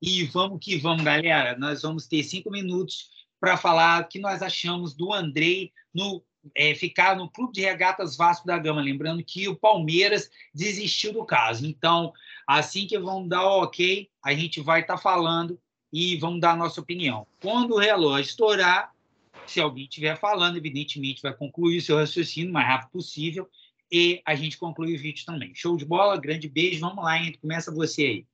E vamos que vamos, galera. Nós vamos ter cinco minutos para falar o que nós achamos do Andrei no é, ficar no Clube de Regatas Vasco da Gama. Lembrando que o Palmeiras desistiu do caso. Então, assim que vão dar o ok, a gente vai estar tá falando e vamos dar a nossa opinião. Quando o relógio estourar, se alguém estiver falando, evidentemente vai concluir o seu raciocínio o mais rápido possível e a gente conclui o vídeo também. Show de bola, grande beijo, vamos lá, hein? começa você aí.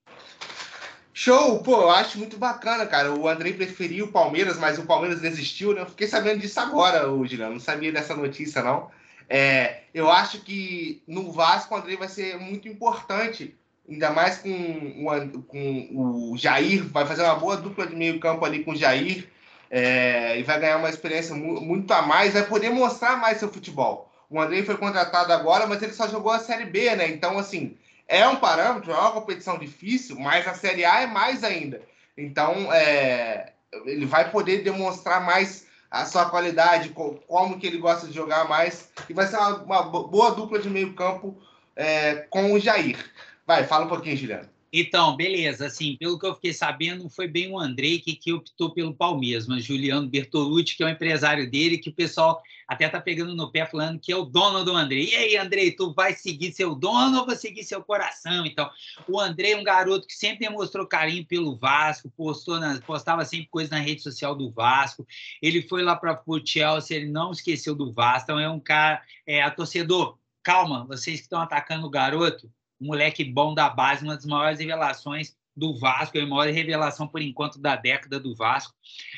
Show! Pô, eu acho muito bacana, cara. O Andrei preferiu o Palmeiras, mas o Palmeiras desistiu, né? Eu fiquei sabendo disso agora, hoje, né? Não sabia dessa notícia, não. É, eu acho que no Vasco o Andrei vai ser muito importante, ainda mais com o, com o Jair, vai fazer uma boa dupla de meio campo ali com o Jair, é, e vai ganhar uma experiência muito a mais, vai poder mostrar mais seu futebol. O Andrei foi contratado agora, mas ele só jogou a Série B, né? Então, assim, é um parâmetro, é uma competição difícil, mas a Série A é mais ainda. Então, é, ele vai poder demonstrar mais a sua qualidade, como que ele gosta de jogar mais, e vai ser uma, uma boa dupla de meio campo é, com o Jair. Vai, fala um pouquinho, Juliano. Então, beleza. Assim, pelo que eu fiquei sabendo, foi bem o Andrei que, que optou pelo Palmeiras, mas Juliano Bertolucci, que é o empresário dele, que o pessoal até tá pegando no pé falando que é o dono do Andrei. E aí, Andrei, tu vai seguir seu dono ou vai seguir seu coração? Então, o Andrei é um garoto que sempre demonstrou carinho pelo Vasco, postou na, postava sempre coisas na rede social do Vasco. Ele foi lá para o Chelsea, ele não esqueceu do Vasco. Então, é um cara, é, a torcedor, calma, vocês que estão atacando o garoto, um moleque bom da base, uma das maiores revelações do Vasco, a maior revelação por enquanto da década do Vasco.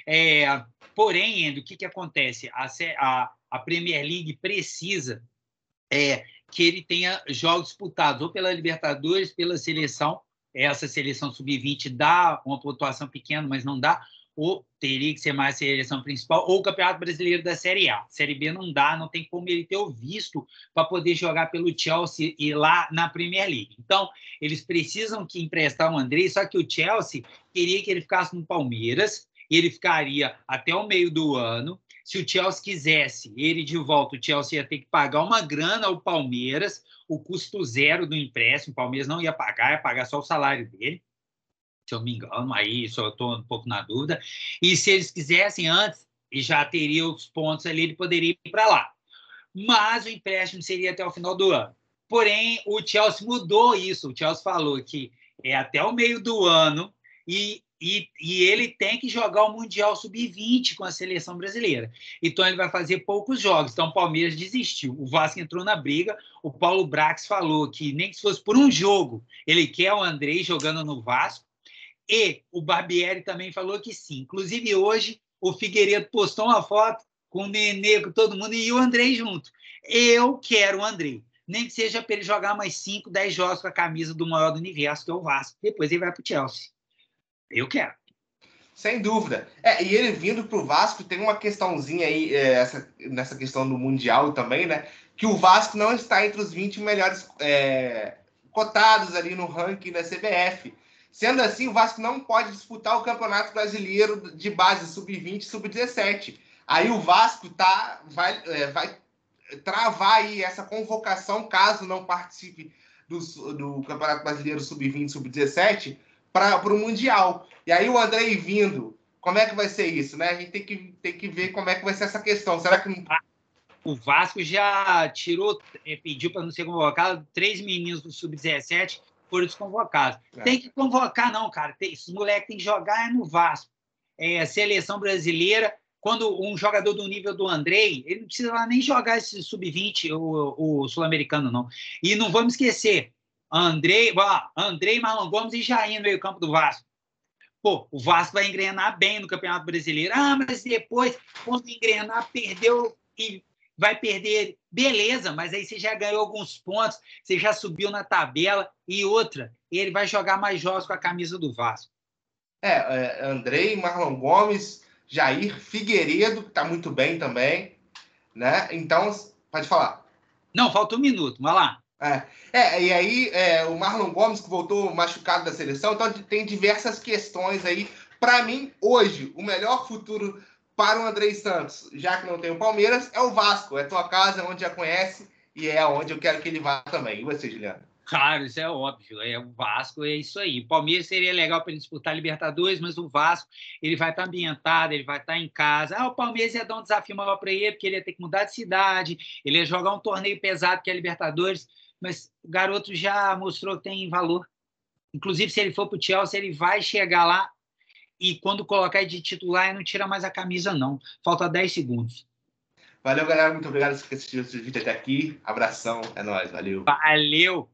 É, porém, Endo, o que, que acontece? A, a, a Premier League precisa é, que ele tenha jogos disputados, ou pela Libertadores, pela seleção. Essa seleção sub-20 dá uma pontuação pequena, mas não dá ou teria que ser mais a seleção principal, ou o Campeonato Brasileiro da Série A. Série B não dá, não tem como ele ter o visto para poder jogar pelo Chelsea e lá na Premier League. Então, eles precisam que emprestar o André, só que o Chelsea queria que ele ficasse no Palmeiras, e ele ficaria até o meio do ano. Se o Chelsea quisesse ele de volta, o Chelsea ia ter que pagar uma grana ao Palmeiras, o custo zero do empréstimo, o Palmeiras não ia pagar, ia pagar só o salário dele se eu me engano, aí só estou um pouco na dúvida. E se eles quisessem antes, e já teria os pontos ali, ele poderia ir para lá. Mas o empréstimo seria até o final do ano. Porém, o Chelsea mudou isso. O Chelsea falou que é até o meio do ano e, e, e ele tem que jogar o Mundial Sub-20 com a seleção brasileira. Então, ele vai fazer poucos jogos. Então, o Palmeiras desistiu. O Vasco entrou na briga. O Paulo Brax falou que nem que se fosse por um jogo, ele quer o Andrei jogando no Vasco. E o Barbieri também falou que sim. Inclusive, hoje, o Figueiredo postou uma foto com o Nenê, com todo mundo, e o Andrei junto. Eu quero o Andrei. Nem que seja para ele jogar mais 5, 10 jogos com a camisa do maior do universo, que é o Vasco. Depois ele vai para o Chelsea. Eu quero. Sem dúvida. É, e ele vindo para o Vasco, tem uma questãozinha aí, é, essa, nessa questão do Mundial também, né? Que o Vasco não está entre os 20 melhores é, cotados ali no ranking da CBF. Sendo assim, o Vasco não pode disputar o Campeonato Brasileiro de base sub-20 sub-17. Aí o Vasco tá, vai, é, vai travar aí essa convocação, caso não participe do, do Campeonato Brasileiro sub-20 sub-17, para o Mundial. E aí o André vindo, como é que vai ser isso, né? A gente tem que, tem que ver como é que vai ser essa questão. Será que o Vasco já tirou, é, pediu para não ser convocado três meninos do sub-17 foram desconvocados. É. Tem que convocar, não, cara. Tem, esses moleques têm que jogar é no Vasco. É, seleção brasileira, quando um jogador do nível do Andrei, ele não precisa nem jogar esse sub-20, o, o sul-americano, não. E não vamos esquecer, Andrei, ó, Andrei, Marlon Gomes e Jair no meio campo do Vasco. Pô, o Vasco vai engrenar bem no Campeonato Brasileiro. Ah, mas depois, quando engrenar, perdeu e vai perder, beleza, mas aí você já ganhou alguns pontos, você já subiu na tabela e outra, ele vai jogar mais jogos com a camisa do Vasco. É, é Andrei, Marlon Gomes, Jair Figueiredo, que está muito bem também, né? Então, pode falar. Não, falta um minuto, vai lá. É, é e aí é, o Marlon Gomes, que voltou machucado da seleção, então tem diversas questões aí. Para mim, hoje, o melhor futuro para o Andrei Santos, já que não tem o Palmeiras, é o Vasco. É tua casa, é onde já conhece e é onde eu quero que ele vá também. E você, Juliana? Claro, isso é óbvio. É o Vasco, é isso aí. O Palmeiras seria legal para ele disputar a Libertadores, mas o Vasco ele vai estar tá ambientado, ele vai estar tá em casa. Ah, o Palmeiras ia dar um desafio maior para ele, porque ele ia ter que mudar de cidade, ele ia jogar um torneio pesado que é a Libertadores, mas o garoto já mostrou que tem valor. Inclusive, se ele for para o Chelsea, ele vai chegar lá e quando colocar de titular, não tira mais a camisa, não. Falta 10 segundos. Valeu, galera. Muito obrigado por assistir esse vídeo até aqui. Abração. É nóis. Valeu. Valeu.